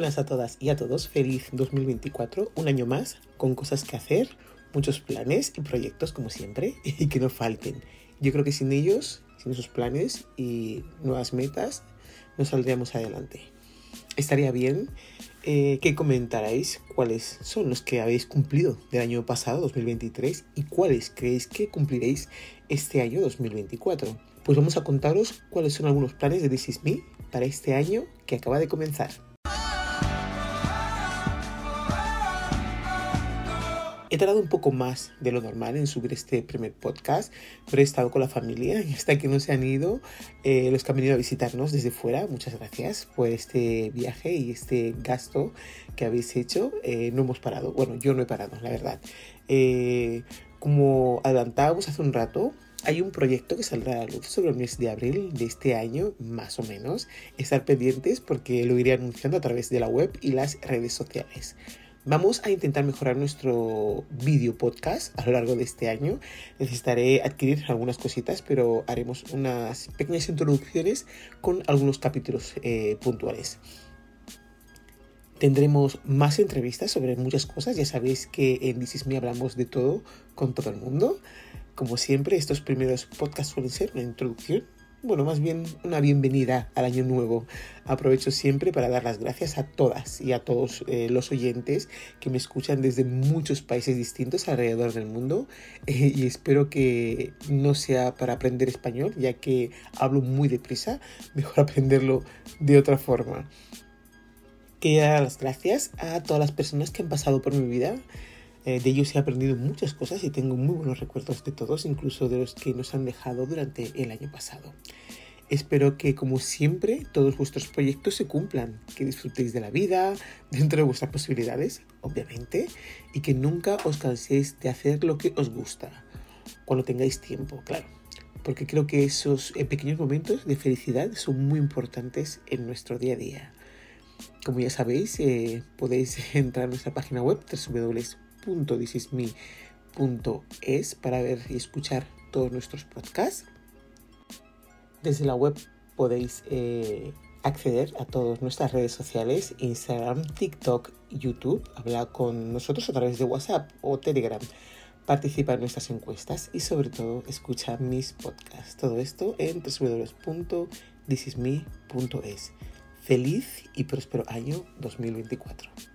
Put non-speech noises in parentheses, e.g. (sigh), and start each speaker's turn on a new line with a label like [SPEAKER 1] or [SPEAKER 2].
[SPEAKER 1] buenas a todas y a todos, feliz 2024, un año más, con cosas que hacer, muchos planes y proyectos como siempre, (laughs) y que no falten. Yo creo que sin ellos, sin esos planes y nuevas metas, no saldríamos adelante. Estaría bien eh, que comentarais cuáles son los que habéis cumplido del año pasado, 2023, y cuáles creéis que cumpliréis este año 2024. Pues vamos a contaros cuáles son algunos planes de This Is Me para este año que acaba de comenzar. He tardado un poco más de lo normal en subir este primer podcast, pero he estado con la familia y hasta que no se han ido eh, los que han venido a visitarnos desde fuera. Muchas gracias por este viaje y este gasto que habéis hecho. Eh, no hemos parado. Bueno, yo no he parado, la verdad. Eh, como adelantábamos hace un rato, hay un proyecto que saldrá a la luz sobre el mes de abril de este año, más o menos. Estar pendientes porque lo iré anunciando a través de la web y las redes sociales. Vamos a intentar mejorar nuestro video podcast a lo largo de este año. Necesitaré adquirir algunas cositas, pero haremos unas pequeñas introducciones con algunos capítulos eh, puntuales. Tendremos más entrevistas sobre muchas cosas. Ya sabéis que en This Is Me hablamos de todo con todo el mundo. Como siempre, estos primeros podcasts suelen ser una introducción bueno, más bien una bienvenida al año nuevo. Aprovecho siempre para dar las gracias a todas y a todos eh, los oyentes que me escuchan desde muchos países distintos alrededor del mundo eh, y espero que no sea para aprender español, ya que hablo muy deprisa, (laughs) mejor aprenderlo de otra forma. Quiero dar las gracias a todas las personas que han pasado por mi vida eh, de ellos he aprendido muchas cosas y tengo muy buenos recuerdos de todos, incluso de los que nos han dejado durante el año pasado. Espero que, como siempre, todos vuestros proyectos se cumplan, que disfrutéis de la vida, (laughs) dentro de vuestras posibilidades, obviamente, y que nunca os canséis de hacer lo que os gusta, cuando tengáis tiempo, claro. Porque creo que esos eh, pequeños momentos de felicidad son muy importantes en nuestro día a día. Como ya sabéis, eh, podéis (laughs) entrar a nuestra página web www www.thisisme.es para ver y escuchar todos nuestros podcasts. Desde la web podéis eh, acceder a todas nuestras redes sociales, Instagram, TikTok, YouTube, habla con nosotros a través de WhatsApp o Telegram, participa en nuestras encuestas y sobre todo escucha mis podcasts. Todo esto en www.thisisme.es. Feliz y próspero año 2024.